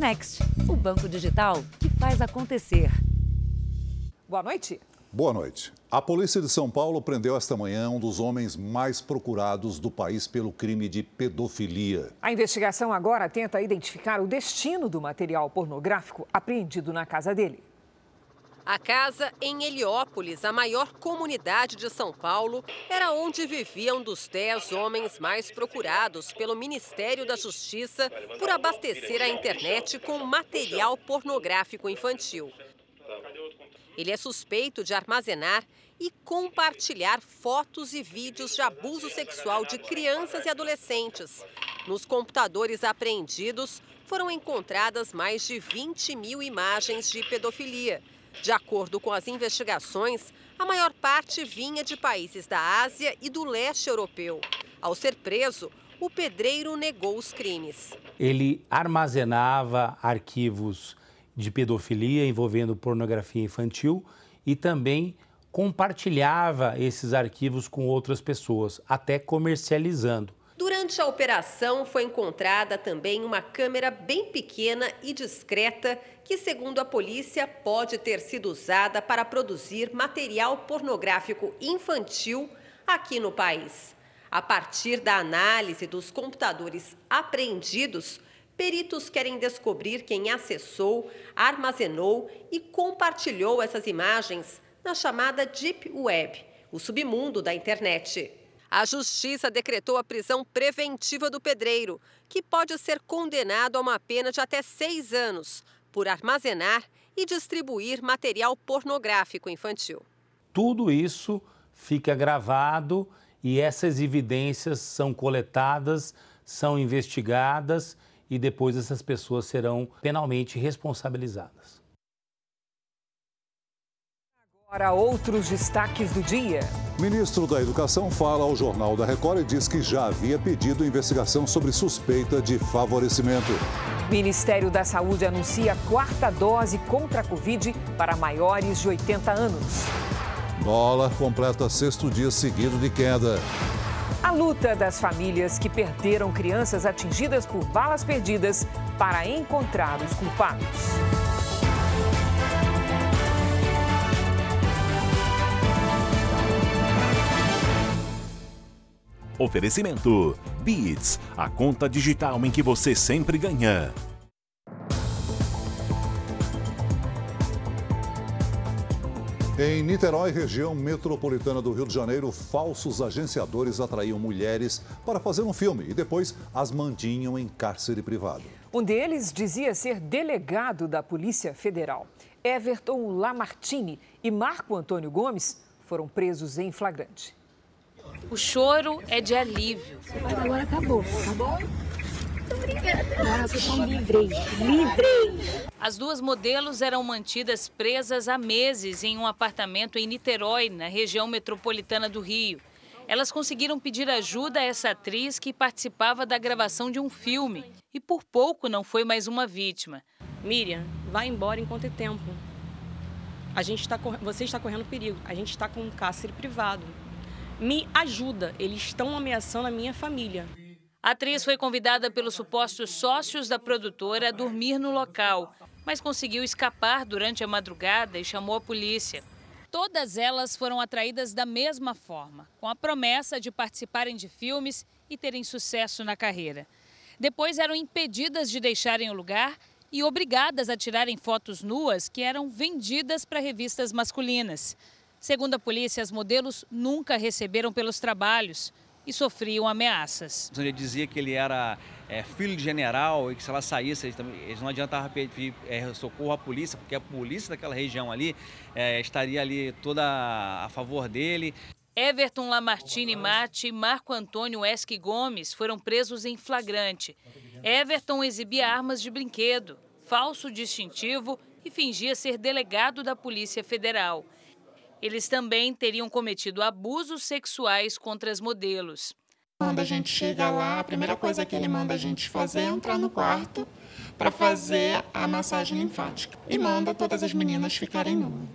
Next, o banco digital que faz acontecer. Boa noite. Boa noite. A polícia de São Paulo prendeu esta manhã um dos homens mais procurados do país pelo crime de pedofilia. A investigação agora tenta identificar o destino do material pornográfico apreendido na casa dele. A casa em Heliópolis, a maior comunidade de São Paulo, era onde vivia um dos dez homens mais procurados pelo Ministério da Justiça por abastecer a internet com material pornográfico infantil. Ele é suspeito de armazenar e compartilhar fotos e vídeos de abuso sexual de crianças e adolescentes. Nos computadores apreendidos foram encontradas mais de 20 mil imagens de pedofilia. De acordo com as investigações, a maior parte vinha de países da Ásia e do leste europeu. Ao ser preso, o pedreiro negou os crimes. Ele armazenava arquivos de pedofilia envolvendo pornografia infantil e também compartilhava esses arquivos com outras pessoas, até comercializando. Durante a operação foi encontrada também uma câmera bem pequena e discreta que, segundo a polícia, pode ter sido usada para produzir material pornográfico infantil aqui no país. A partir da análise dos computadores apreendidos, peritos querem descobrir quem acessou, armazenou e compartilhou essas imagens na chamada Deep Web, o submundo da internet. A justiça decretou a prisão preventiva do pedreiro, que pode ser condenado a uma pena de até seis anos por armazenar e distribuir material pornográfico infantil. Tudo isso fica gravado e essas evidências são coletadas, são investigadas e depois essas pessoas serão penalmente responsabilizadas. Agora, outros destaques do dia. Ministro da Educação fala ao Jornal da Record e diz que já havia pedido investigação sobre suspeita de favorecimento. Ministério da Saúde anuncia quarta dose contra a Covid para maiores de 80 anos. Dólar completa sexto dia seguido de queda. A luta das famílias que perderam crianças atingidas por balas perdidas para encontrar os culpados. Oferecimento: Beats, a conta digital em que você sempre ganha. Em Niterói, região metropolitana do Rio de Janeiro, falsos agenciadores atraíam mulheres para fazer um filme e depois as mantinham em cárcere privado. Um deles dizia ser delegado da Polícia Federal. Everton Lamartine e Marco Antônio Gomes foram presos em flagrante. O choro é de alívio. Agora acabou, tá bom? Agora vocês estão livres, livres! As duas modelos eram mantidas presas há meses em um apartamento em Niterói, na região metropolitana do Rio. Elas conseguiram pedir ajuda a essa atriz que participava da gravação de um filme e por pouco não foi mais uma vítima. Miriam, vá embora enquanto é tempo. A gente está, você está correndo perigo. A gente está com um cárcere privado. Me ajuda. Eles estão ameaçando a minha família. A atriz foi convidada pelos supostos sócios da produtora a dormir no local, mas conseguiu escapar durante a madrugada e chamou a polícia. Todas elas foram atraídas da mesma forma, com a promessa de participarem de filmes e terem sucesso na carreira. Depois eram impedidas de deixarem o lugar e obrigadas a tirarem fotos nuas que eram vendidas para revistas masculinas. Segundo a polícia, as modelos nunca receberam pelos trabalhos e sofriam ameaças. Ele dizia que ele era é, filho de general e que se ela saísse, eles, eles não adiantava pedir é, socorro à polícia, porque a polícia daquela região ali é, estaria ali toda a favor dele. Everton Lamartine Mate e Marco Antônio Esque Gomes foram presos em flagrante. Everton exibia armas de brinquedo, falso distintivo e fingia ser delegado da Polícia Federal. Eles também teriam cometido abusos sexuais contra as modelos. Quando a gente chega lá, a primeira coisa que ele manda a gente fazer é entrar no quarto para fazer a massagem linfática e manda todas as meninas ficarem nuas.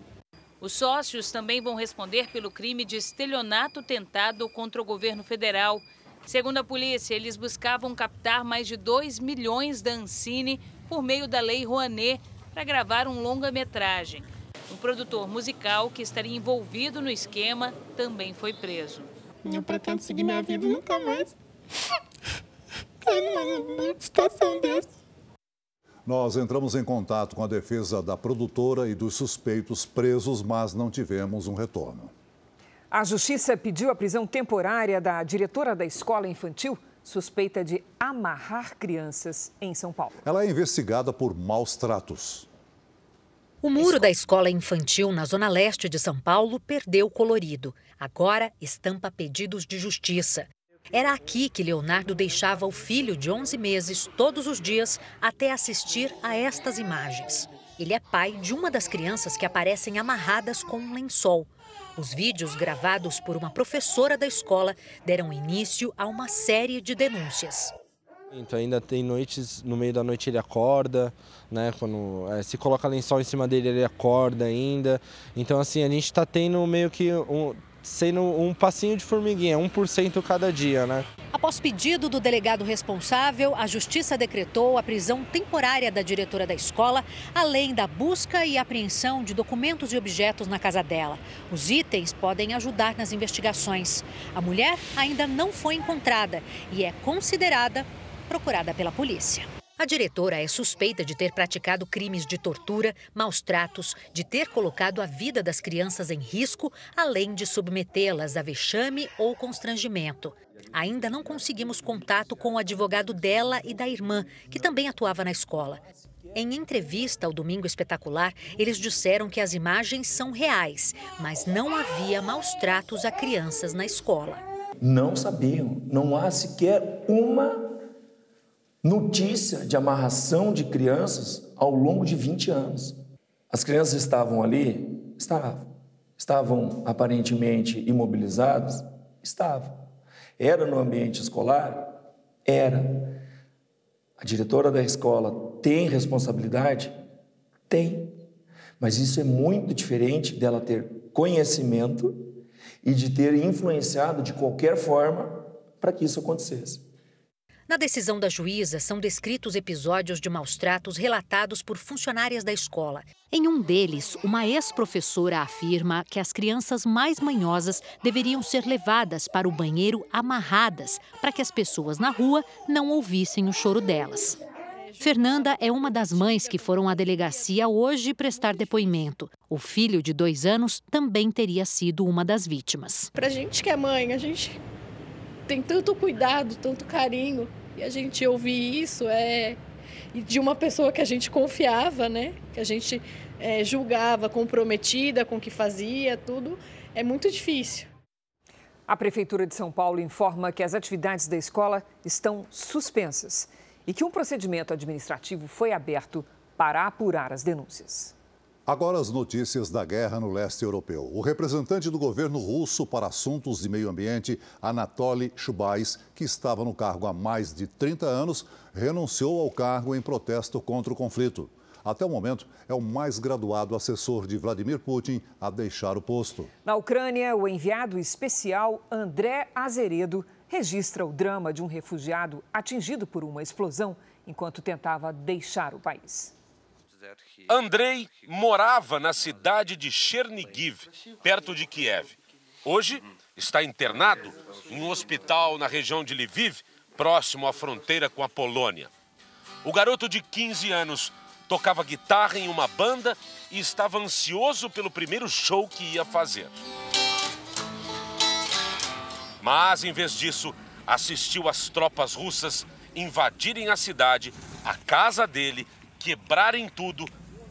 Os sócios também vão responder pelo crime de estelionato tentado contra o governo federal. Segundo a polícia, eles buscavam captar mais de 2 milhões da Ancine por meio da Lei Rouanet para gravar um longa-metragem. Um produtor musical que estaria envolvido no esquema também foi preso. Eu pretendo seguir minha vida nunca mais. Numa situação dessa. Nós entramos em contato com a defesa da produtora e dos suspeitos presos, mas não tivemos um retorno. A Justiça pediu a prisão temporária da diretora da escola infantil suspeita de amarrar crianças em São Paulo. Ela é investigada por maus tratos. O muro da escola infantil na zona leste de São Paulo perdeu colorido. Agora estampa pedidos de justiça. Era aqui que Leonardo deixava o filho de 11 meses todos os dias até assistir a estas imagens. Ele é pai de uma das crianças que aparecem amarradas com um lençol. Os vídeos gravados por uma professora da escola deram início a uma série de denúncias. Então ainda tem noites, no meio da noite ele acorda, né? Quando é, se coloca lençol em cima dele, ele acorda ainda. Então assim, a gente está tendo meio que um, sendo um passinho de formiguinha, 1% cada dia, né? Após pedido do delegado responsável, a Justiça decretou a prisão temporária da diretora da escola, além da busca e apreensão de documentos e objetos na casa dela. Os itens podem ajudar nas investigações. A mulher ainda não foi encontrada e é considerada procurada pela polícia. A diretora é suspeita de ter praticado crimes de tortura, maus tratos, de ter colocado a vida das crianças em risco, além de submetê-las a vexame ou constrangimento. Ainda não conseguimos contato com o advogado dela e da irmã, que também atuava na escola. Em entrevista ao Domingo Espetacular, eles disseram que as imagens são reais, mas não havia maus tratos a crianças na escola. Não sabiam, não há sequer uma notícia de amarração de crianças ao longo de 20 anos. As crianças estavam ali? Estavam. Estavam aparentemente imobilizadas? Estavam. Era no ambiente escolar? Era. A diretora da escola tem responsabilidade? Tem. Mas isso é muito diferente dela ter conhecimento e de ter influenciado de qualquer forma para que isso acontecesse. Na decisão da juíza, são descritos episódios de maus tratos relatados por funcionárias da escola. Em um deles, uma ex-professora afirma que as crianças mais manhosas deveriam ser levadas para o banheiro amarradas, para que as pessoas na rua não ouvissem o choro delas. Fernanda é uma das mães que foram à delegacia hoje prestar depoimento. O filho de dois anos também teria sido uma das vítimas. Para a gente que é mãe, a gente tem tanto cuidado, tanto carinho, e a gente ouvir isso é de uma pessoa que a gente confiava, né? Que a gente é, julgava comprometida com o que fazia, tudo, é muito difícil. A Prefeitura de São Paulo informa que as atividades da escola estão suspensas e que um procedimento administrativo foi aberto para apurar as denúncias. Agora as notícias da guerra no leste europeu. O representante do governo russo para assuntos de meio ambiente, Anatoly Chubais, que estava no cargo há mais de 30 anos, renunciou ao cargo em protesto contra o conflito. Até o momento, é o mais graduado assessor de Vladimir Putin a deixar o posto. Na Ucrânia, o enviado especial André Azeredo registra o drama de um refugiado atingido por uma explosão enquanto tentava deixar o país. Andrei morava na cidade de Chernigiv, perto de Kiev. Hoje está internado em um hospital na região de Lviv, próximo à fronteira com a Polônia. O garoto de 15 anos tocava guitarra em uma banda e estava ansioso pelo primeiro show que ia fazer. Mas, em vez disso, assistiu às tropas russas invadirem a cidade, a casa dele, quebrarem tudo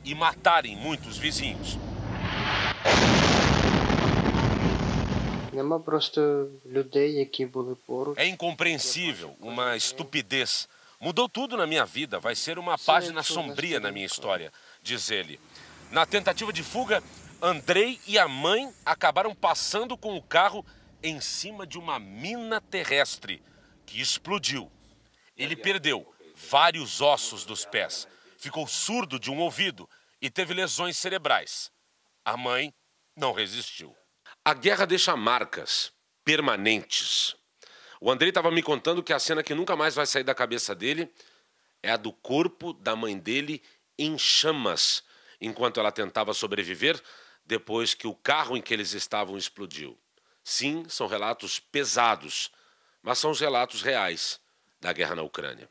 e matarem muitos vizinhos. É incompreensível, uma estupidez. Mudou tudo na minha vida, vai ser uma página sombria na minha história, diz ele. Na tentativa de fuga, Andrei e a mãe acabaram passando com o carro em cima de uma mina terrestre que explodiu. Ele perdeu vários ossos dos pés ficou surdo de um ouvido e teve lesões cerebrais. A mãe não resistiu. A guerra deixa marcas permanentes. O Andrei estava me contando que a cena que nunca mais vai sair da cabeça dele é a do corpo da mãe dele em chamas, enquanto ela tentava sobreviver depois que o carro em que eles estavam explodiu. Sim, são relatos pesados, mas são os relatos reais da guerra na Ucrânia.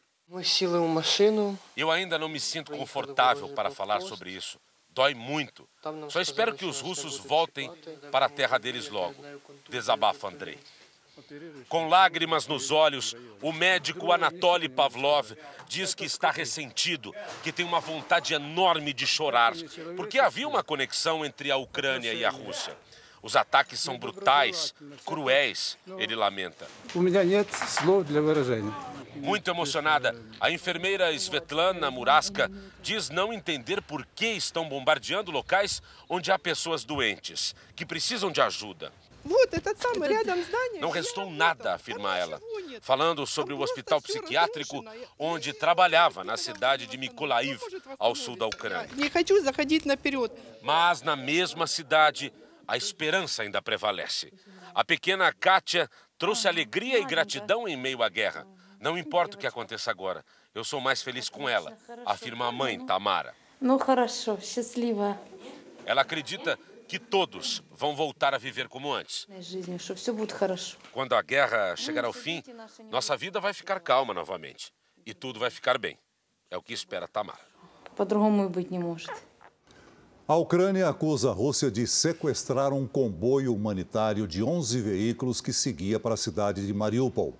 Eu ainda não me sinto confortável para falar sobre isso. Dói muito. Só espero que os russos voltem para a terra deles logo. Desabafa Andrei. Com lágrimas nos olhos, o médico Anatoly Pavlov diz que está ressentido, que tem uma vontade enorme de chorar, porque havia uma conexão entre a Ucrânia e a Rússia. Os ataques são brutais, cruéis, ele lamenta. Muito emocionada, a enfermeira Svetlana Muraska diz não entender por que estão bombardeando locais onde há pessoas doentes, que precisam de ajuda. Não restou nada, afirma ela, falando sobre o hospital psiquiátrico onde trabalhava na cidade de Mykolaiv, ao sul da Ucrânia. Mas na mesma cidade, a esperança ainda prevalece. A pequena Kátia trouxe alegria e gratidão em meio à guerra. Não importa o que aconteça agora, eu sou mais feliz com ela, afirma a mãe, Tamara. Ela acredita que todos vão voltar a viver como antes. Quando a guerra chegar ao fim, nossa vida vai ficar calma novamente e tudo vai ficar bem. É o que espera Tamara. A Ucrânia acusa a Rússia de sequestrar um comboio humanitário de 11 veículos que seguia para a cidade de Mariupol.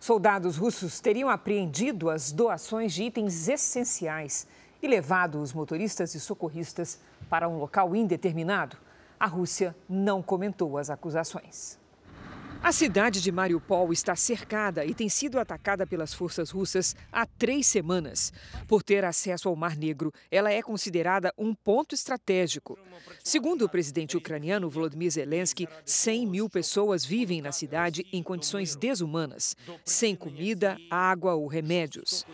Soldados russos teriam apreendido as doações de itens essenciais e levado os motoristas e socorristas para um local indeterminado. A Rússia não comentou as acusações. A cidade de Mariupol está cercada e tem sido atacada pelas forças russas há três semanas. Por ter acesso ao Mar Negro, ela é considerada um ponto estratégico. Segundo o presidente ucraniano Volodymyr Zelensky, 100 mil pessoas vivem na cidade em condições desumanas, sem comida, água ou remédios.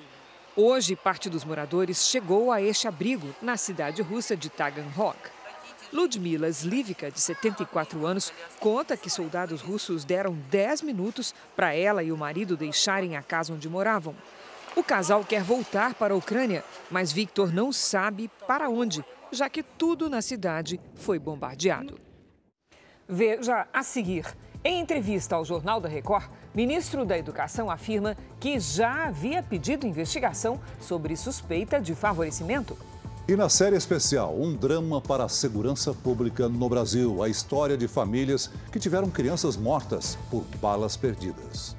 Hoje, parte dos moradores chegou a este abrigo na cidade russa de Taganrog. Ludmila Slivika, de 74 anos, conta que soldados russos deram 10 minutos para ela e o marido deixarem a casa onde moravam. O casal quer voltar para a Ucrânia, mas Victor não sabe para onde, já que tudo na cidade foi bombardeado. Veja a seguir. Em entrevista ao Jornal da Record, ministro da Educação afirma que já havia pedido investigação sobre suspeita de favorecimento. E na série especial, um drama para a segurança pública no Brasil. A história de famílias que tiveram crianças mortas por balas perdidas.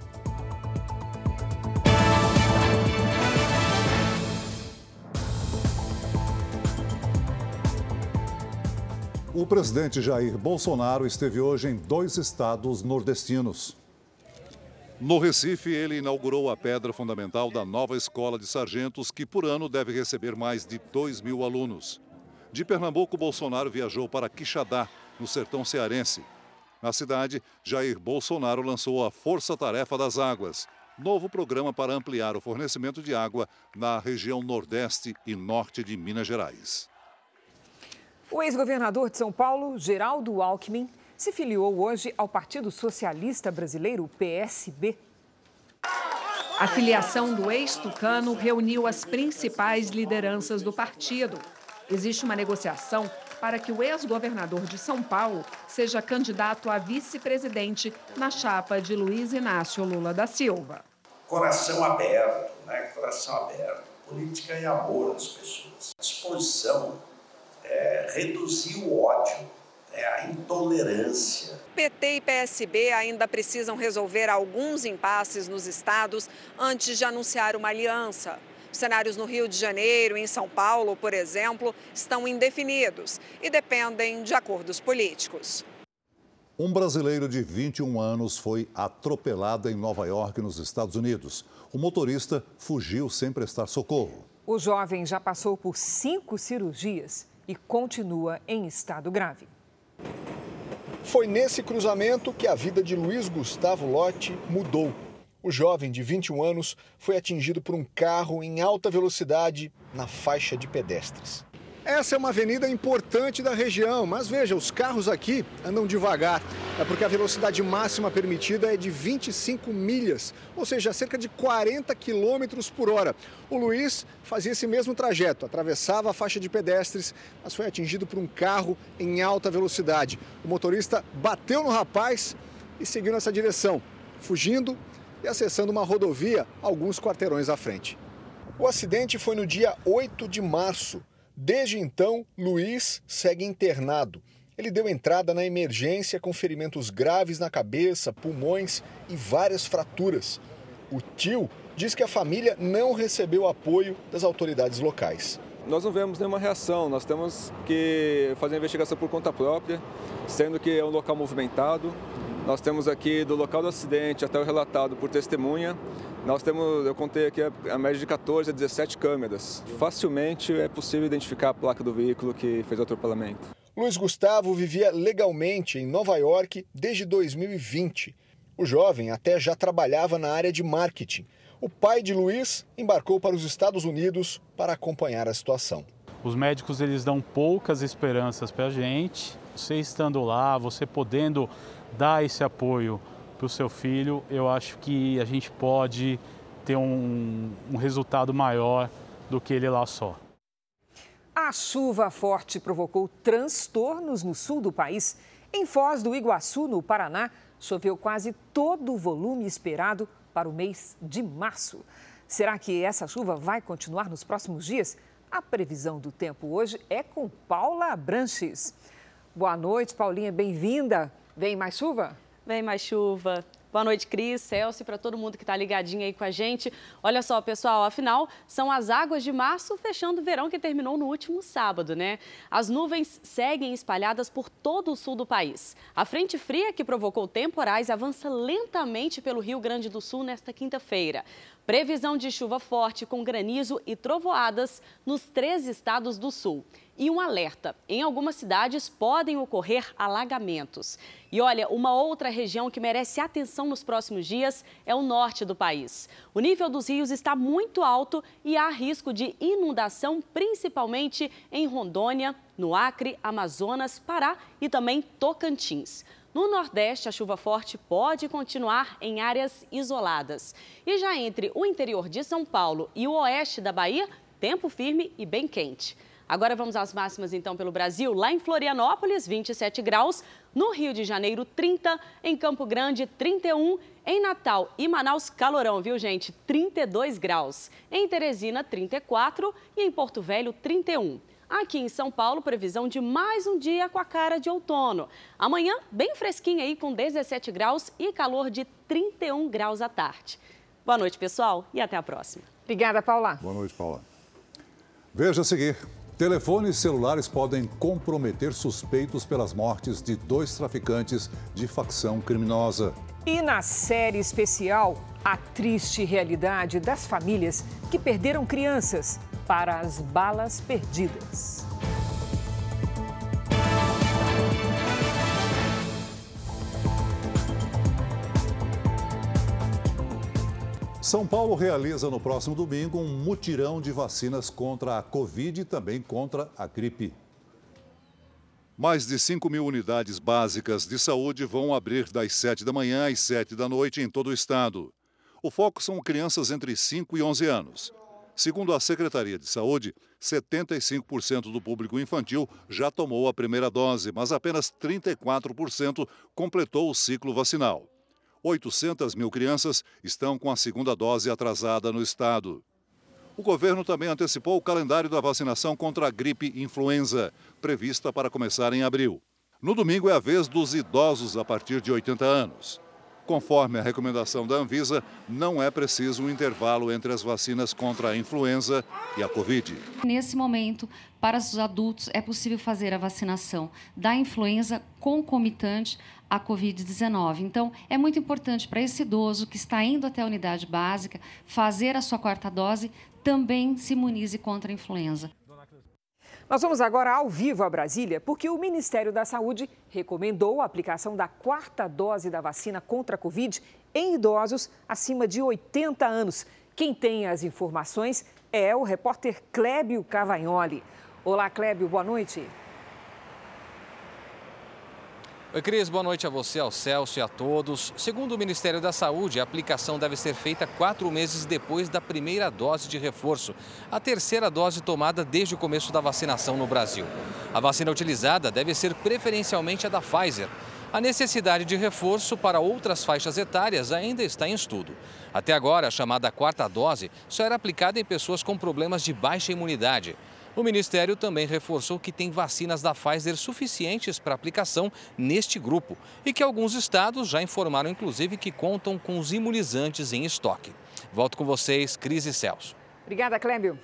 O presidente Jair Bolsonaro esteve hoje em dois estados nordestinos. No Recife, ele inaugurou a pedra fundamental da nova escola de sargentos, que por ano deve receber mais de 2 mil alunos. De Pernambuco, Bolsonaro viajou para Quixadá, no sertão cearense. Na cidade, Jair Bolsonaro lançou a Força Tarefa das Águas, novo programa para ampliar o fornecimento de água na região nordeste e norte de Minas Gerais. O ex-governador de São Paulo, Geraldo Alckmin, se filiou hoje ao Partido Socialista Brasileiro, PSB. A filiação do ex-tucano reuniu as principais lideranças do partido. Existe uma negociação para que o ex-governador de São Paulo seja candidato a vice-presidente na chapa de Luiz Inácio Lula da Silva. Coração aberto, né? Coração aberto. Política é amor às pessoas. Disposição é, reduzir o ódio, é, a intolerância. PT e PSB ainda precisam resolver alguns impasses nos estados antes de anunciar uma aliança. Os cenários no Rio de Janeiro e em São Paulo, por exemplo, estão indefinidos e dependem de acordos políticos. Um brasileiro de 21 anos foi atropelado em Nova York, nos Estados Unidos. O motorista fugiu sem prestar socorro. O jovem já passou por cinco cirurgias e continua em estado grave. Foi nesse cruzamento que a vida de Luiz Gustavo Lotti mudou. O jovem de 21 anos foi atingido por um carro em alta velocidade na faixa de pedestres. Essa é uma avenida importante da região, mas veja, os carros aqui andam devagar. É porque a velocidade máxima permitida é de 25 milhas, ou seja, cerca de 40 quilômetros por hora. O Luiz fazia esse mesmo trajeto, atravessava a faixa de pedestres, mas foi atingido por um carro em alta velocidade. O motorista bateu no rapaz e seguiu nessa direção, fugindo e acessando uma rodovia alguns quarteirões à frente. O acidente foi no dia 8 de março. Desde então, Luiz segue internado. Ele deu entrada na emergência com ferimentos graves na cabeça, pulmões e várias fraturas. O tio diz que a família não recebeu apoio das autoridades locais. Nós não vemos nenhuma reação, nós temos que fazer a investigação por conta própria, sendo que é um local movimentado. Nós temos aqui do local do acidente até o relatado por testemunha nós temos, eu contei aqui a média de 14 a 17 câmeras. Facilmente é possível identificar a placa do veículo que fez o atropelamento. Luiz Gustavo vivia legalmente em Nova York desde 2020. O jovem até já trabalhava na área de marketing. O pai de Luiz embarcou para os Estados Unidos para acompanhar a situação. Os médicos eles dão poucas esperanças para a gente. Você estando lá, você podendo dar esse apoio para o seu filho, eu acho que a gente pode ter um, um resultado maior do que ele lá só. A chuva forte provocou transtornos no sul do país. Em Foz do Iguaçu, no Paraná, choveu quase todo o volume esperado para o mês de março. Será que essa chuva vai continuar nos próximos dias? A previsão do tempo hoje é com Paula Branches. Boa noite, Paulinha, bem-vinda. Vem mais chuva? Vem mais chuva. Boa noite, Cris, Celso para todo mundo que está ligadinho aí com a gente. Olha só, pessoal, afinal, são as águas de março fechando o verão que terminou no último sábado, né? As nuvens seguem espalhadas por todo o sul do país. A frente fria que provocou temporais avança lentamente pelo Rio Grande do Sul nesta quinta-feira. Previsão de chuva forte com granizo e trovoadas nos três estados do sul. E um alerta: em algumas cidades podem ocorrer alagamentos. E olha, uma outra região que merece atenção nos próximos dias é o norte do país. O nível dos rios está muito alto e há risco de inundação, principalmente em Rondônia, no Acre, Amazonas, Pará e também Tocantins. No Nordeste, a chuva forte pode continuar em áreas isoladas. E já entre o interior de São Paulo e o oeste da Bahia, tempo firme e bem quente. Agora vamos às máximas então pelo Brasil. Lá em Florianópolis, 27 graus. No Rio de Janeiro, 30. Em Campo Grande, 31. Em Natal e Manaus, calorão, viu gente? 32 graus. Em Teresina, 34. E em Porto Velho, 31. Aqui em São Paulo, previsão de mais um dia com a cara de outono. Amanhã, bem fresquinho aí, com 17 graus e calor de 31 graus à tarde. Boa noite, pessoal, e até a próxima. Obrigada, Paula. Boa noite, Paula. Veja a seguir. Telefones celulares podem comprometer suspeitos pelas mortes de dois traficantes de facção criminosa. E na série especial, a triste realidade das famílias que perderam crianças para as balas perdidas. São Paulo realiza no próximo domingo um mutirão de vacinas contra a Covid e também contra a gripe. Mais de 5 mil unidades básicas de saúde vão abrir das 7 da manhã às 7 da noite em todo o estado. O foco são crianças entre 5 e 11 anos. Segundo a Secretaria de Saúde, 75% do público infantil já tomou a primeira dose, mas apenas 34% completou o ciclo vacinal. 800 mil crianças estão com a segunda dose atrasada no estado. O governo também antecipou o calendário da vacinação contra a gripe influenza, prevista para começar em abril. No domingo é a vez dos idosos a partir de 80 anos. Conforme a recomendação da Anvisa, não é preciso um intervalo entre as vacinas contra a influenza e a Covid. Nesse momento, para os adultos, é possível fazer a vacinação da influenza concomitante à Covid-19. Então, é muito importante para esse idoso que está indo até a unidade básica fazer a sua quarta dose, também se imunize contra a influenza. Nós vamos agora ao vivo a Brasília, porque o Ministério da Saúde recomendou a aplicação da quarta dose da vacina contra a Covid em idosos acima de 80 anos. Quem tem as informações é o repórter Clébio Cavagnoli. Olá, Clébio, boa noite. Oi, Cris, boa noite a você, ao Celso e a todos. Segundo o Ministério da Saúde, a aplicação deve ser feita quatro meses depois da primeira dose de reforço, a terceira dose tomada desde o começo da vacinação no Brasil. A vacina utilizada deve ser preferencialmente a da Pfizer. A necessidade de reforço para outras faixas etárias ainda está em estudo. Até agora, a chamada quarta dose só era aplicada em pessoas com problemas de baixa imunidade. O Ministério também reforçou que tem vacinas da Pfizer suficientes para aplicação neste grupo e que alguns estados já informaram, inclusive, que contam com os imunizantes em estoque. Volto com vocês, Cris e Celso. Obrigada, Clébio.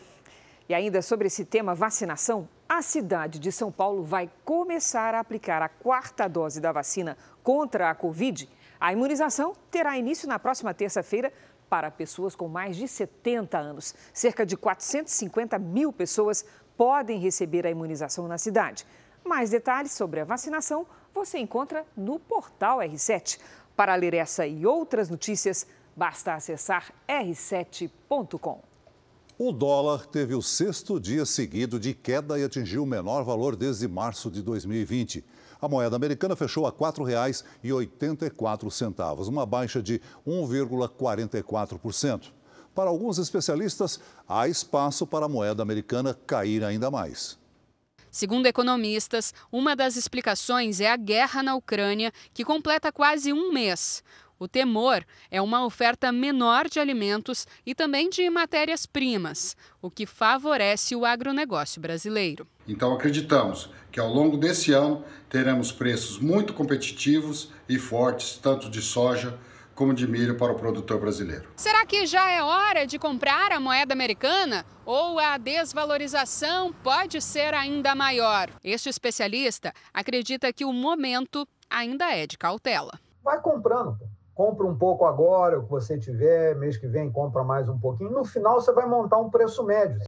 E ainda sobre esse tema vacinação, a cidade de São Paulo vai começar a aplicar a quarta dose da vacina contra a Covid. A imunização terá início na próxima terça-feira para pessoas com mais de 70 anos. Cerca de 450 mil pessoas podem receber a imunização na cidade. Mais detalhes sobre a vacinação você encontra no portal R7. Para ler essa e outras notícias, basta acessar r7.com. O dólar teve o sexto dia seguido de queda e atingiu o menor valor desde março de 2020. A moeda americana fechou a R$ 4,84, uma baixa de 1,44%. Para alguns especialistas, há espaço para a moeda americana cair ainda mais. Segundo economistas, uma das explicações é a guerra na Ucrânia, que completa quase um mês. O temor é uma oferta menor de alimentos e também de matérias-primas, o que favorece o agronegócio brasileiro. Então, acreditamos que ao longo desse ano teremos preços muito competitivos e fortes, tanto de soja como de milho para o produtor brasileiro. Será que já é hora de comprar a moeda americana? Ou a desvalorização pode ser ainda maior? Este especialista acredita que o momento ainda é de cautela. Vai comprando. Compra um pouco agora, o que você tiver, mês que vem compra mais um pouquinho. No final você vai montar um preço médio.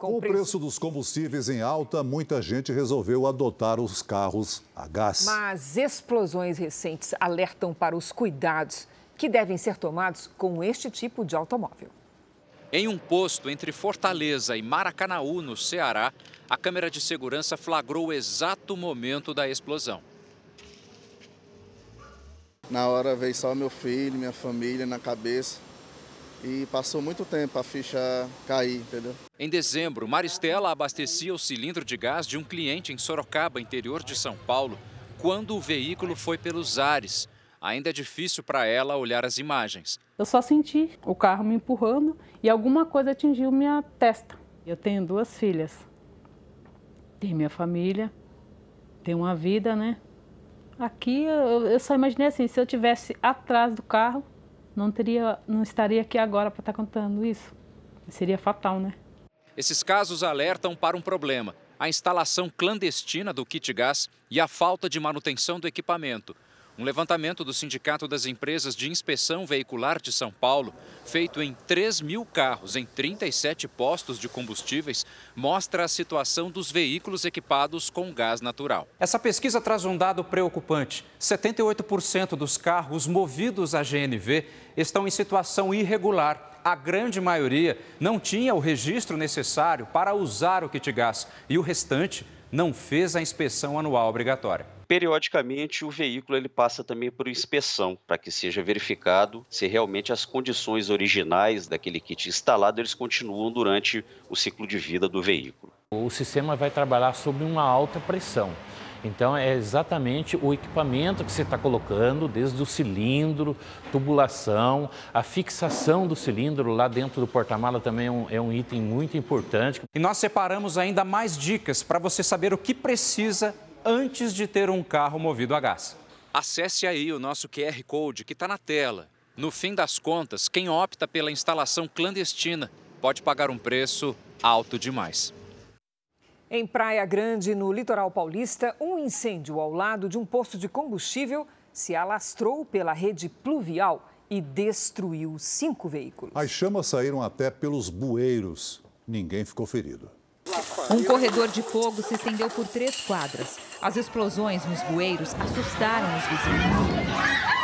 Com o preço dos combustíveis em alta, muita gente resolveu adotar os carros a gás. Mas explosões recentes alertam para os cuidados que devem ser tomados com este tipo de automóvel. Em um posto entre Fortaleza e Maracanaú, no Ceará, a câmera de segurança flagrou o exato momento da explosão. Na hora veio só meu filho, minha família na cabeça e passou muito tempo a ficha cair, entendeu? Em dezembro, Maristela abastecia o cilindro de gás de um cliente em Sorocaba, interior de São Paulo, quando o veículo foi pelos ares. Ainda é difícil para ela olhar as imagens. Eu só senti o carro me empurrando e alguma coisa atingiu minha testa. Eu tenho duas filhas. Tenho minha família, tenho uma vida, né? Aqui eu, eu só imaginei assim, se eu tivesse atrás do carro, não teria, não estaria aqui agora para estar tá contando isso. Seria fatal, né? Esses casos alertam para um problema: a instalação clandestina do kit gás e a falta de manutenção do equipamento. Um levantamento do Sindicato das Empresas de Inspeção Veicular de São Paulo, feito em 3 mil carros em 37 postos de combustíveis, mostra a situação dos veículos equipados com gás natural. Essa pesquisa traz um dado preocupante: 78% dos carros movidos a GNV estão em situação irregular a grande maioria não tinha o registro necessário para usar o kit gás e o restante não fez a inspeção anual obrigatória. Periodicamente, o veículo ele passa também por inspeção para que seja verificado se realmente as condições originais daquele kit instalado eles continuam durante o ciclo de vida do veículo. O sistema vai trabalhar sob uma alta pressão. Então é exatamente o equipamento que você está colocando, desde o cilindro, tubulação, a fixação do cilindro lá dentro do porta-mala também é um, é um item muito importante. E nós separamos ainda mais dicas para você saber o que precisa antes de ter um carro movido a gás. Acesse aí o nosso QR Code que está na tela. No fim das contas, quem opta pela instalação clandestina pode pagar um preço alto demais. Em Praia Grande, no litoral paulista, um incêndio ao lado de um posto de combustível se alastrou pela rede pluvial e destruiu cinco veículos. As chamas saíram até pelos bueiros. Ninguém ficou ferido. Um corredor de fogo se estendeu por três quadras. As explosões nos bueiros assustaram os vizinhos.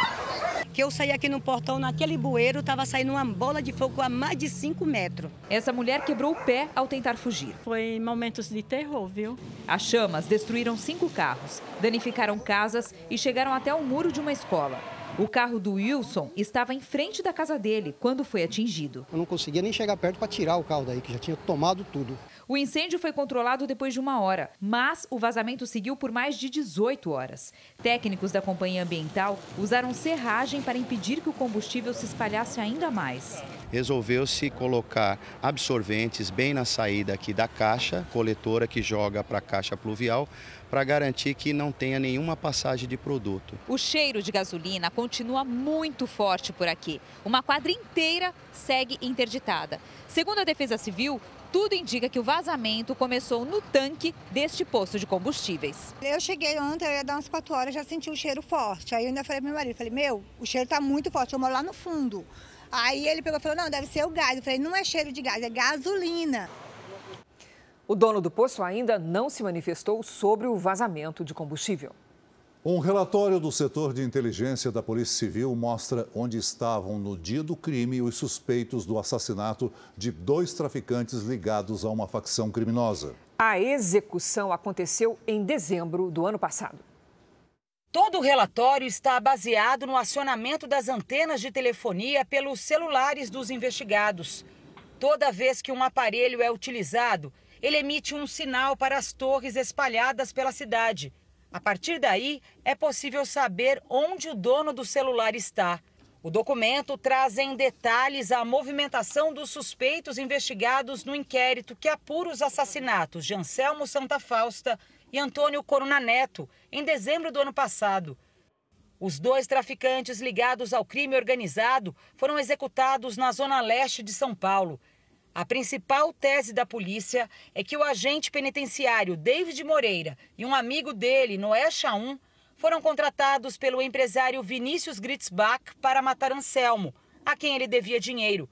que eu saí aqui no portão, naquele bueiro, estava saindo uma bola de fogo a mais de 5 metros. Essa mulher quebrou o pé ao tentar fugir. Foi momentos de terror, viu? As chamas destruíram cinco carros, danificaram casas e chegaram até o muro de uma escola. O carro do Wilson estava em frente da casa dele quando foi atingido. Eu não conseguia nem chegar perto para tirar o carro daí, que já tinha tomado tudo. O incêndio foi controlado depois de uma hora, mas o vazamento seguiu por mais de 18 horas. Técnicos da companhia ambiental usaram serragem para impedir que o combustível se espalhasse ainda mais. Resolveu-se colocar absorventes bem na saída aqui da caixa coletora que joga para a caixa pluvial para garantir que não tenha nenhuma passagem de produto. O cheiro de gasolina continua muito forte por aqui. Uma quadra inteira segue interditada. Segundo a Defesa Civil, tudo indica que o vazamento começou no tanque deste posto de combustíveis. Eu cheguei ontem, eu ia dar umas 4 horas, já senti o cheiro forte. Aí eu ainda falei pro meu marido, falei, meu, o cheiro tá muito forte, eu moro lá no fundo. Aí ele pegou e falou, não, deve ser o gás. Eu falei, não é cheiro de gás, é gasolina. O dono do poço ainda não se manifestou sobre o vazamento de combustível. Um relatório do setor de inteligência da Polícia Civil mostra onde estavam no dia do crime os suspeitos do assassinato de dois traficantes ligados a uma facção criminosa. A execução aconteceu em dezembro do ano passado. Todo o relatório está baseado no acionamento das antenas de telefonia pelos celulares dos investigados. Toda vez que um aparelho é utilizado, ele emite um sinal para as torres espalhadas pela cidade. A partir daí, é possível saber onde o dono do celular está. O documento traz em detalhes a movimentação dos suspeitos investigados no inquérito que apura os assassinatos de Anselmo Santa Fausta e Antônio Corona Neto, em dezembro do ano passado. Os dois traficantes ligados ao crime organizado foram executados na zona leste de São Paulo. A principal tese da polícia é que o agente penitenciário David Moreira e um amigo dele, Noé Chaum, foram contratados pelo empresário Vinícius Gritzbach para matar Anselmo, a quem ele devia dinheiro.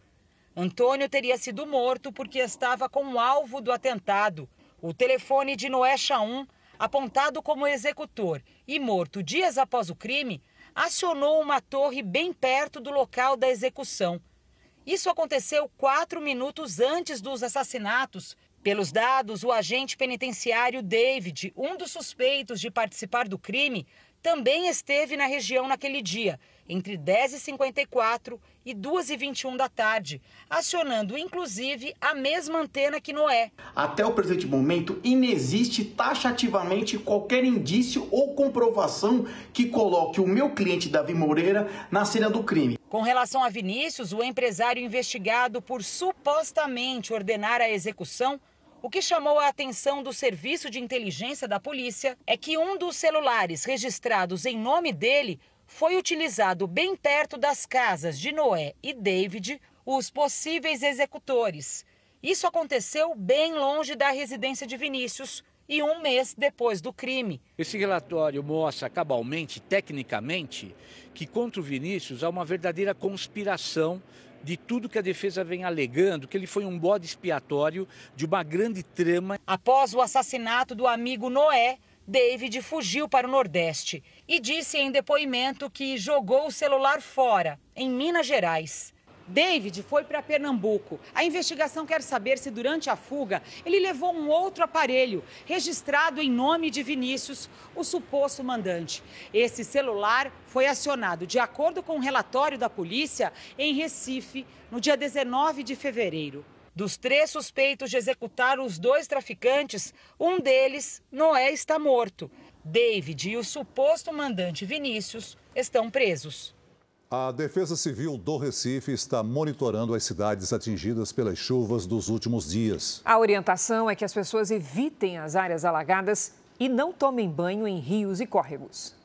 Antônio teria sido morto porque estava como alvo do atentado. O telefone de Noé Chaum, apontado como executor e morto dias após o crime, acionou uma torre bem perto do local da execução. Isso aconteceu quatro minutos antes dos assassinatos. Pelos dados, o agente penitenciário David, um dos suspeitos de participar do crime, também esteve na região naquele dia, entre 10h54 e 2h21 da tarde, acionando inclusive a mesma antena que Noé. Até o presente momento, inexiste taxativamente qualquer indício ou comprovação que coloque o meu cliente Davi Moreira na cena do crime. Com relação a Vinícius, o empresário investigado por supostamente ordenar a execução, o que chamou a atenção do Serviço de Inteligência da Polícia é que um dos celulares registrados em nome dele foi utilizado bem perto das casas de Noé e David, os possíveis executores. Isso aconteceu bem longe da residência de Vinícius e um mês depois do crime. Esse relatório mostra cabalmente, tecnicamente, que contra o Vinícius há uma verdadeira conspiração de tudo que a defesa vem alegando, que ele foi um bode expiatório de uma grande trama. Após o assassinato do amigo Noé, David fugiu para o Nordeste e disse em depoimento que jogou o celular fora, em Minas Gerais. David foi para Pernambuco. A investigação quer saber se durante a fuga ele levou um outro aparelho registrado em nome de Vinícius, o suposto mandante. Esse celular foi acionado, de acordo com o um relatório da polícia, em Recife, no dia 19 de fevereiro. Dos três suspeitos de executar os dois traficantes, um deles, Noé, está morto. David e o suposto mandante Vinícius estão presos. A Defesa Civil do Recife está monitorando as cidades atingidas pelas chuvas dos últimos dias. A orientação é que as pessoas evitem as áreas alagadas e não tomem banho em rios e córregos.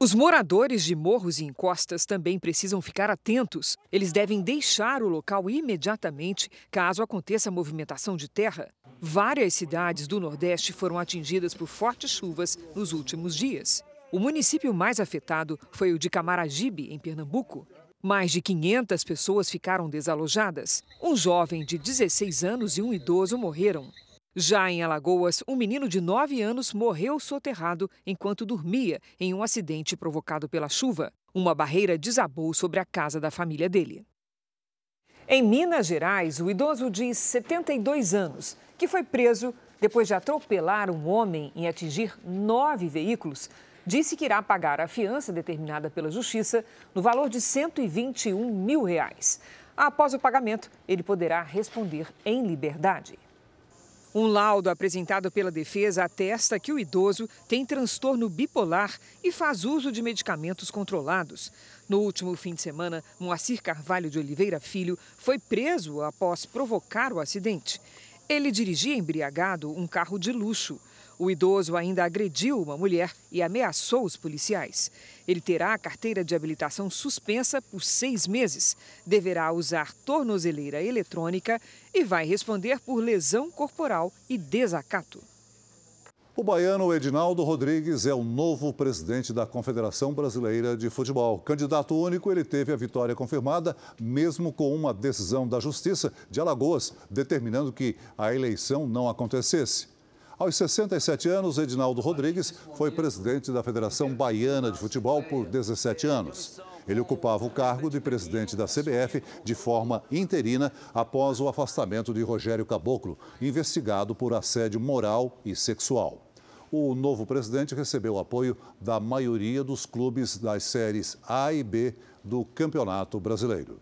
Os moradores de morros e encostas também precisam ficar atentos. Eles devem deixar o local imediatamente caso aconteça movimentação de terra. Várias cidades do Nordeste foram atingidas por fortes chuvas nos últimos dias. O município mais afetado foi o de Camaragibe, em Pernambuco. Mais de 500 pessoas ficaram desalojadas. Um jovem de 16 anos e um idoso morreram. Já em Alagoas, um menino de 9 anos morreu soterrado enquanto dormia em um acidente provocado pela chuva. Uma barreira desabou sobre a casa da família dele. Em Minas Gerais, o idoso de 72 anos, que foi preso depois de atropelar um homem e atingir nove veículos, disse que irá pagar a fiança determinada pela Justiça no valor de 121 mil reais. Após o pagamento, ele poderá responder em liberdade. Um laudo apresentado pela defesa atesta que o idoso tem transtorno bipolar e faz uso de medicamentos controlados. No último fim de semana, Moacir Carvalho de Oliveira Filho foi preso após provocar o acidente. Ele dirigia embriagado um carro de luxo. O idoso ainda agrediu uma mulher e ameaçou os policiais. Ele terá a carteira de habilitação suspensa por seis meses, deverá usar tornozeleira eletrônica e vai responder por lesão corporal e desacato. O baiano Edinaldo Rodrigues é o novo presidente da Confederação Brasileira de Futebol. Candidato único, ele teve a vitória confirmada, mesmo com uma decisão da Justiça de Alagoas determinando que a eleição não acontecesse. Aos 67 anos, Edinaldo Rodrigues foi presidente da Federação Baiana de Futebol por 17 anos. Ele ocupava o cargo de presidente da CBF de forma interina após o afastamento de Rogério Caboclo, investigado por assédio moral e sexual. O novo presidente recebeu apoio da maioria dos clubes das séries A e B do Campeonato Brasileiro.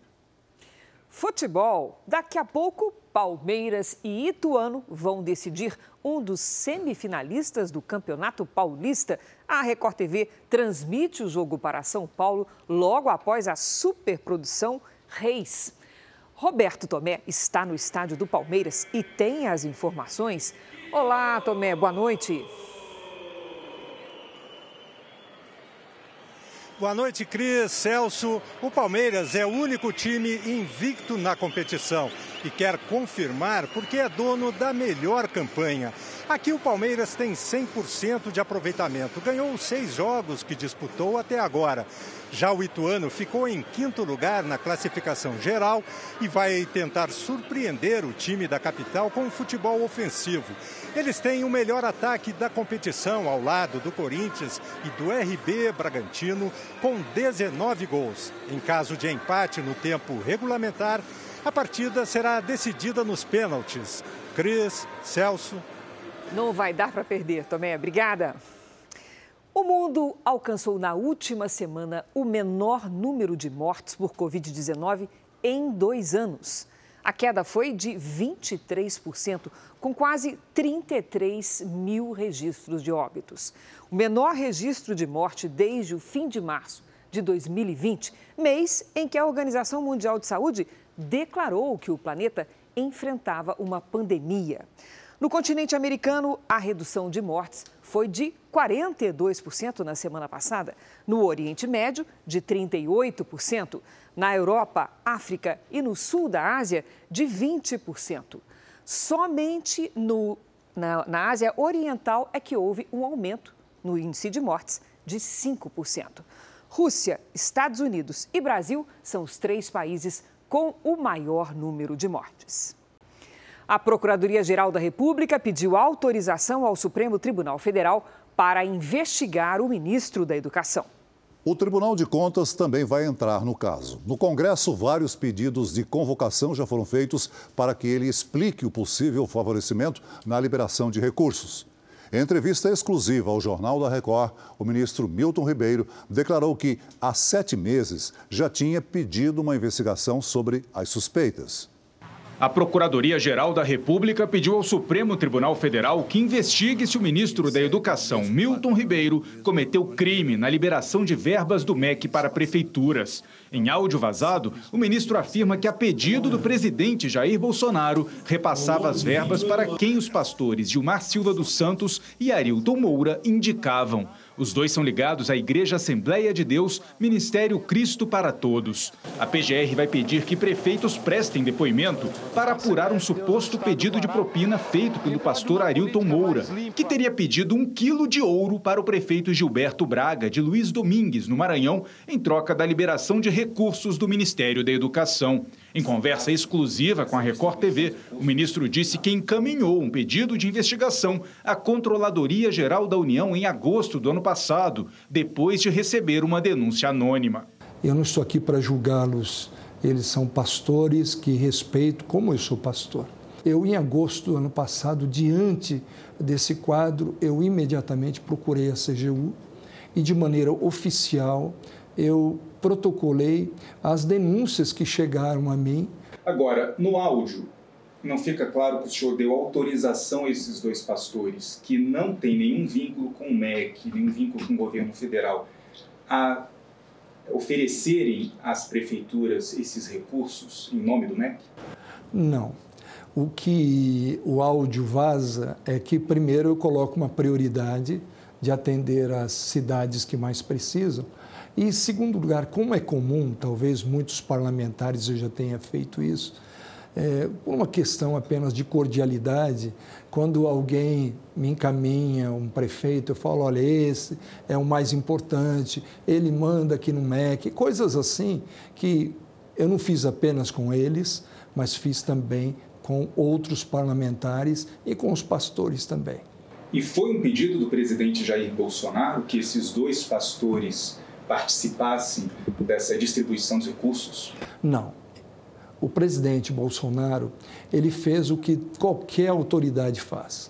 Futebol. Daqui a pouco, Palmeiras e Ituano vão decidir um dos semifinalistas do Campeonato Paulista. A Record TV transmite o jogo para São Paulo logo após a superprodução Reis. Roberto Tomé está no estádio do Palmeiras e tem as informações. Olá, Tomé, boa noite. Boa noite, Cris, Celso. O Palmeiras é o único time invicto na competição e quer confirmar porque é dono da melhor campanha. Aqui o Palmeiras tem 100% de aproveitamento. Ganhou seis jogos que disputou até agora. Já o Ituano ficou em quinto lugar na classificação geral e vai tentar surpreender o time da capital com um futebol ofensivo. Eles têm o melhor ataque da competição ao lado do Corinthians e do RB Bragantino, com 19 gols. Em caso de empate no tempo regulamentar, a partida será decidida nos pênaltis. Cris, Celso. Não vai dar para perder, Tomé. Obrigada. O mundo alcançou na última semana o menor número de mortes por Covid-19 em dois anos. A queda foi de 23%, com quase 33 mil registros de óbitos. O menor registro de morte desde o fim de março de 2020, mês em que a Organização Mundial de Saúde declarou que o planeta enfrentava uma pandemia. No continente americano, a redução de mortes foi de 42% na semana passada. No Oriente Médio, de 38%. Na Europa, África e no sul da Ásia, de 20%. Somente no, na, na Ásia Oriental é que houve um aumento no índice de mortes de 5%. Rússia, Estados Unidos e Brasil são os três países com o maior número de mortes. A Procuradoria-Geral da República pediu autorização ao Supremo Tribunal Federal para investigar o ministro da Educação. O Tribunal de Contas também vai entrar no caso. No Congresso, vários pedidos de convocação já foram feitos para que ele explique o possível favorecimento na liberação de recursos. Em entrevista exclusiva ao Jornal da Record, o ministro Milton Ribeiro declarou que, há sete meses, já tinha pedido uma investigação sobre as suspeitas. A Procuradoria-Geral da República pediu ao Supremo Tribunal Federal que investigue se o ministro da Educação, Milton Ribeiro, cometeu crime na liberação de verbas do MEC para prefeituras. Em áudio vazado, o ministro afirma que, a pedido do presidente Jair Bolsonaro, repassava as verbas para quem os pastores Gilmar Silva dos Santos e Arilton Moura indicavam. Os dois são ligados à Igreja Assembleia de Deus, Ministério Cristo para Todos. A PGR vai pedir que prefeitos prestem depoimento para apurar um suposto pedido de propina feito pelo pastor Arilton Moura, que teria pedido um quilo de ouro para o prefeito Gilberto Braga, de Luiz Domingues, no Maranhão, em troca da liberação de recursos do Ministério da Educação. Em conversa exclusiva com a Record TV, o ministro disse que encaminhou um pedido de investigação à Controladoria Geral da União em agosto do ano passado, depois de receber uma denúncia anônima. Eu não estou aqui para julgá-los. Eles são pastores que respeito, como eu sou pastor. Eu, em agosto do ano passado, diante desse quadro, eu imediatamente procurei a CGU e, de maneira oficial, eu protocolei as denúncias que chegaram a mim. Agora, no áudio, não fica claro que o senhor deu autorização a esses dois pastores, que não têm nenhum vínculo com o MEC, nenhum vínculo com o governo federal, a oferecerem às prefeituras esses recursos em nome do MEC? Não. O que o áudio vaza é que, primeiro, eu coloco uma prioridade de atender as cidades que mais precisam, e, segundo lugar, como é comum, talvez muitos parlamentares já tenham feito isso, é, por uma questão apenas de cordialidade, quando alguém me encaminha, um prefeito, eu falo, olha, esse é o mais importante, ele manda aqui no MEC, coisas assim que eu não fiz apenas com eles, mas fiz também com outros parlamentares e com os pastores também. E foi um pedido do presidente Jair Bolsonaro que esses dois pastores participassem dessa distribuição dos recursos? Não. O presidente Bolsonaro, ele fez o que qualquer autoridade faz.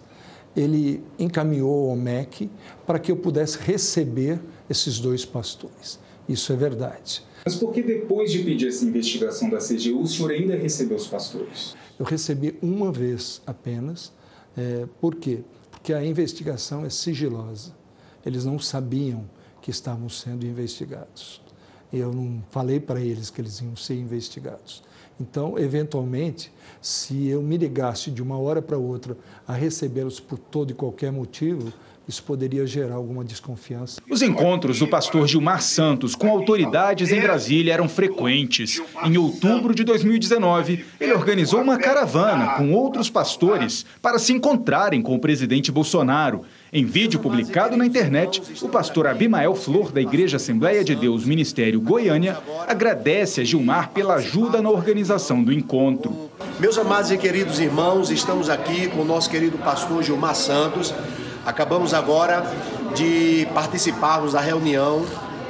Ele encaminhou ao MEC para que eu pudesse receber esses dois pastores. Isso é verdade. Mas por que depois de pedir essa investigação da CGU, o senhor ainda recebeu os pastores? Eu recebi uma vez apenas. É, por quê? Porque a investigação é sigilosa. Eles não sabiam que estavam sendo investigados. Eu não falei para eles que eles iam ser investigados. Então, eventualmente, se eu me ligasse de uma hora para outra a recebê-los por todo e qualquer motivo, isso poderia gerar alguma desconfiança. Os encontros do pastor Gilmar Santos com autoridades em Brasília eram frequentes. Em outubro de 2019, ele organizou uma caravana com outros pastores para se encontrarem com o presidente Bolsonaro. Em vídeo publicado na internet, o pastor Abimael Flor, da Igreja Assembleia de Deus Ministério Goiânia, agradece a Gilmar pela ajuda na organização do encontro. Meus amados e queridos irmãos, estamos aqui com o nosso querido pastor Gilmar Santos. Acabamos agora de participarmos da reunião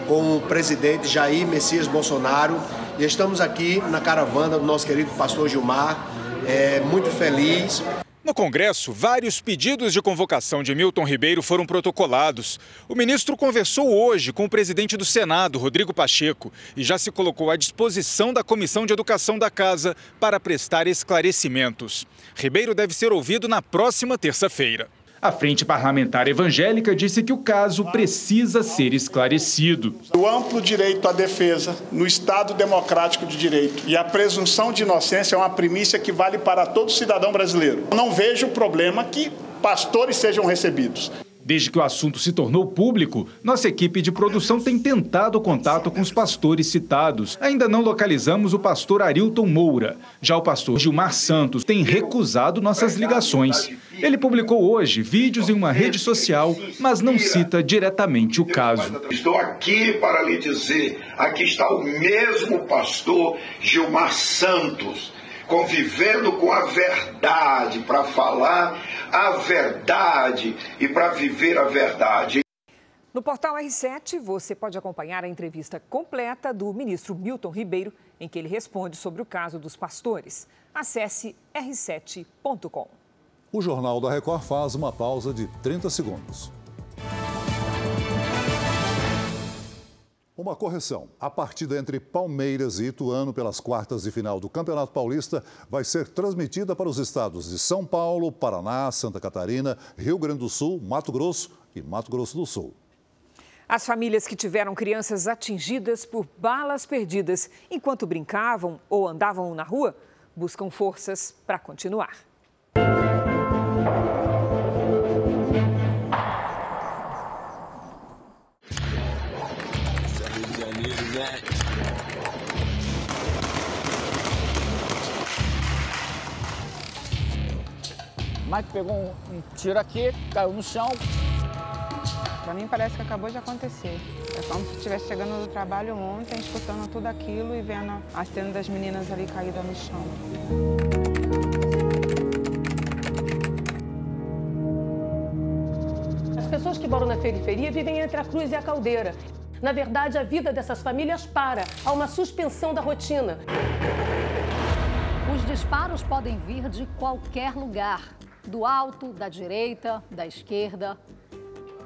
com o presidente Jair Messias Bolsonaro e estamos aqui na caravana do nosso querido pastor Gilmar, é, muito feliz. No Congresso, vários pedidos de convocação de Milton Ribeiro foram protocolados. O ministro conversou hoje com o presidente do Senado, Rodrigo Pacheco, e já se colocou à disposição da Comissão de Educação da Casa para prestar esclarecimentos. Ribeiro deve ser ouvido na próxima terça-feira. A Frente Parlamentar Evangélica disse que o caso precisa ser esclarecido. O amplo direito à defesa no Estado democrático de direito e a presunção de inocência é uma primícia que vale para todo cidadão brasileiro. Não vejo problema que pastores sejam recebidos. Desde que o assunto se tornou público, nossa equipe de produção tem tentado contato com os pastores citados. Ainda não localizamos o pastor Arilton Moura. Já o pastor Gilmar Santos tem recusado nossas ligações. Ele publicou hoje vídeos em uma rede social, mas não cita diretamente o caso. Estou aqui para lhe dizer: aqui está o mesmo pastor Gilmar Santos convivendo com a verdade, para falar a verdade e para viver a verdade. No portal R7, você pode acompanhar a entrevista completa do ministro Milton Ribeiro, em que ele responde sobre o caso dos pastores. Acesse r7.com. O Jornal da Record faz uma pausa de 30 segundos. Uma correção. A partida entre Palmeiras e Ituano pelas quartas de final do Campeonato Paulista vai ser transmitida para os estados de São Paulo, Paraná, Santa Catarina, Rio Grande do Sul, Mato Grosso e Mato Grosso do Sul. As famílias que tiveram crianças atingidas por balas perdidas enquanto brincavam ou andavam na rua buscam forças para continuar. Mike pegou um, um tiro aqui, caiu no chão. Para mim parece que acabou de acontecer. É como se estivesse chegando do trabalho ontem, escutando tudo aquilo e vendo a cena das meninas ali caídas no chão. As pessoas que moram na periferia vivem entre a cruz e a caldeira. Na verdade, a vida dessas famílias para. Há uma suspensão da rotina. Os disparos podem vir de qualquer lugar do alto, da direita, da esquerda.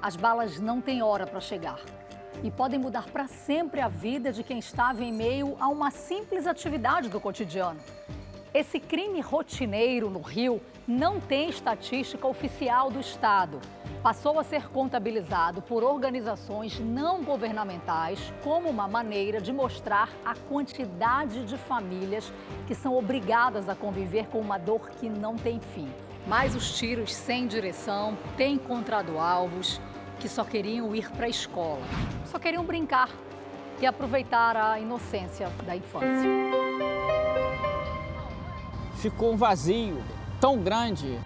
As balas não têm hora para chegar e podem mudar para sempre a vida de quem estava em meio a uma simples atividade do cotidiano. Esse crime rotineiro no Rio não tem estatística oficial do Estado passou a ser contabilizado por organizações não governamentais como uma maneira de mostrar a quantidade de famílias que são obrigadas a conviver com uma dor que não tem fim. Mas os tiros sem direção têm encontrado alvos que só queriam ir para a escola, só queriam brincar e aproveitar a inocência da infância. Ficou um vazio tão grande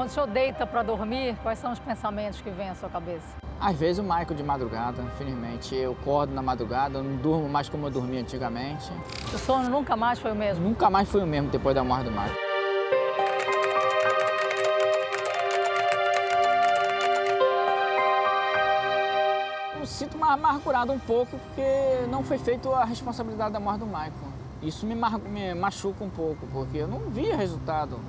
Quando o senhor deita para dormir, quais são os pensamentos que vêm à sua cabeça? Às vezes o Michael de madrugada, infelizmente. Eu acordo na madrugada, não durmo mais como eu dormia antigamente. O sono nunca mais foi o mesmo? Nunca mais foi o mesmo depois da morte do Michael. Eu sinto amargurado um pouco porque não foi feita a responsabilidade da morte do Michael. Isso me, me machuca um pouco, porque eu não via resultado.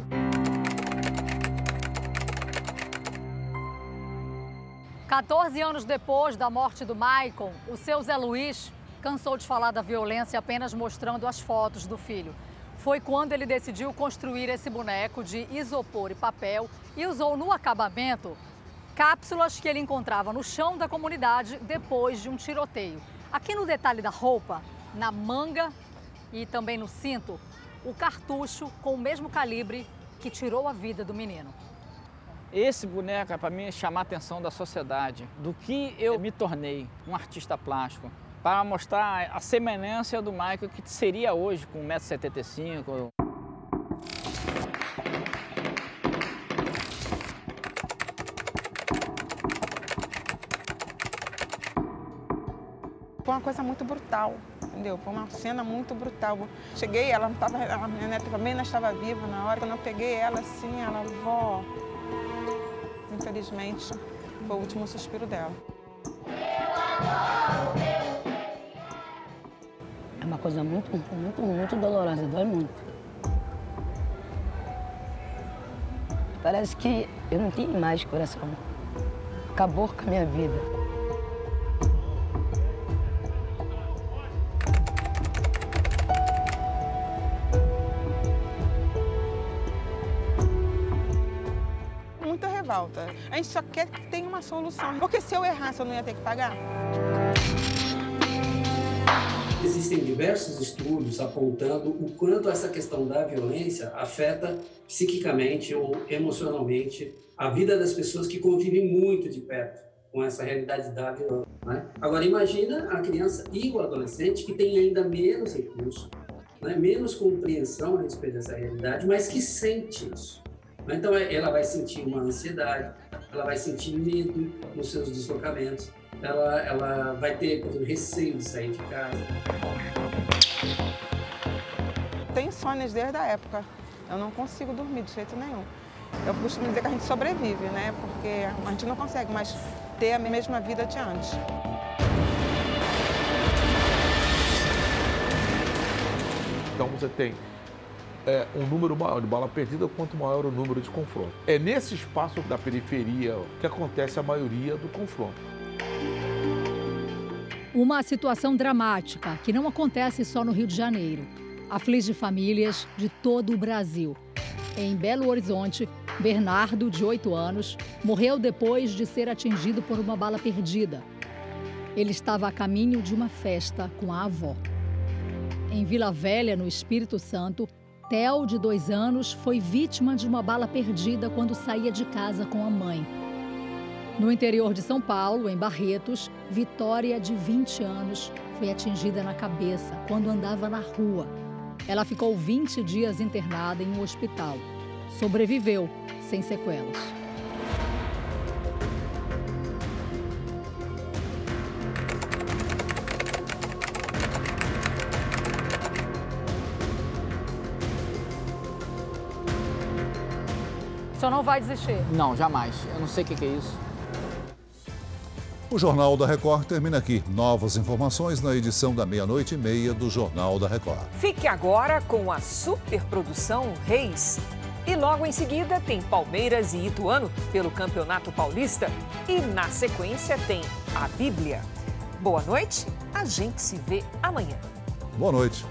14 anos depois da morte do Maicon, o seu Zé Luiz cansou de falar da violência apenas mostrando as fotos do filho. Foi quando ele decidiu construir esse boneco de isopor e papel e usou no acabamento cápsulas que ele encontrava no chão da comunidade depois de um tiroteio. Aqui no detalhe da roupa, na manga e também no cinto, o cartucho com o mesmo calibre que tirou a vida do menino. Esse boneco é para mim chamar a atenção da sociedade, do que eu me tornei, um artista plástico, para mostrar a semelhança do Michael que seria hoje com 1,75m. Foi uma coisa muito brutal, entendeu? Foi uma cena muito brutal. Cheguei, ela não estava, minha neta também não estava viva na hora. Quando eu peguei ela assim, ela, vó, infelizmente, foi o último suspiro dela. É uma coisa muito, muito, muito dolorosa, dói muito. Parece que eu não tenho mais coração. Acabou com a minha vida. Falta. A gente só quer que tenha uma solução. Porque se eu errasse, eu não ia ter que pagar. Existem diversos estudos apontando o quanto essa questão da violência afeta psiquicamente ou emocionalmente a vida das pessoas que convivem muito de perto com essa realidade da violência. Né? Agora, imagina a criança e o adolescente que tem ainda menos recurso, né? menos compreensão a respeito dessa realidade, mas que sente isso. Então, é, ela vai sentir uma ansiedade, ela vai sentir medo nos seus deslocamentos, ela, ela vai ter, por exemplo, receio de sair de casa. Tenho sonhos desde a época. Eu não consigo dormir de jeito nenhum. Eu costumo dizer que a gente sobrevive, né? Porque a gente não consegue mais ter a mesma vida de antes. Então você tem é, um número maior de bala perdida, quanto maior o número de confronto. É nesse espaço da periferia que acontece a maioria do confronto. Uma situação dramática que não acontece só no Rio de Janeiro. Aflige famílias de todo o Brasil. Em Belo Horizonte, Bernardo, de 8 anos, morreu depois de ser atingido por uma bala perdida. Ele estava a caminho de uma festa com a avó. Em Vila Velha, no Espírito Santo, Theo, de dois anos, foi vítima de uma bala perdida quando saía de casa com a mãe. No interior de São Paulo, em Barretos, Vitória, de 20 anos, foi atingida na cabeça quando andava na rua. Ela ficou 20 dias internada em um hospital. sobreviveu sem sequelas. Não vai desistir? Não, jamais. Eu não sei o que é isso. O Jornal da Record termina aqui. Novas informações na edição da meia-noite e meia do Jornal da Record. Fique agora com a superprodução Reis. E logo em seguida tem Palmeiras e Ituano pelo Campeonato Paulista. E na sequência tem a Bíblia. Boa noite, a gente se vê amanhã. Boa noite.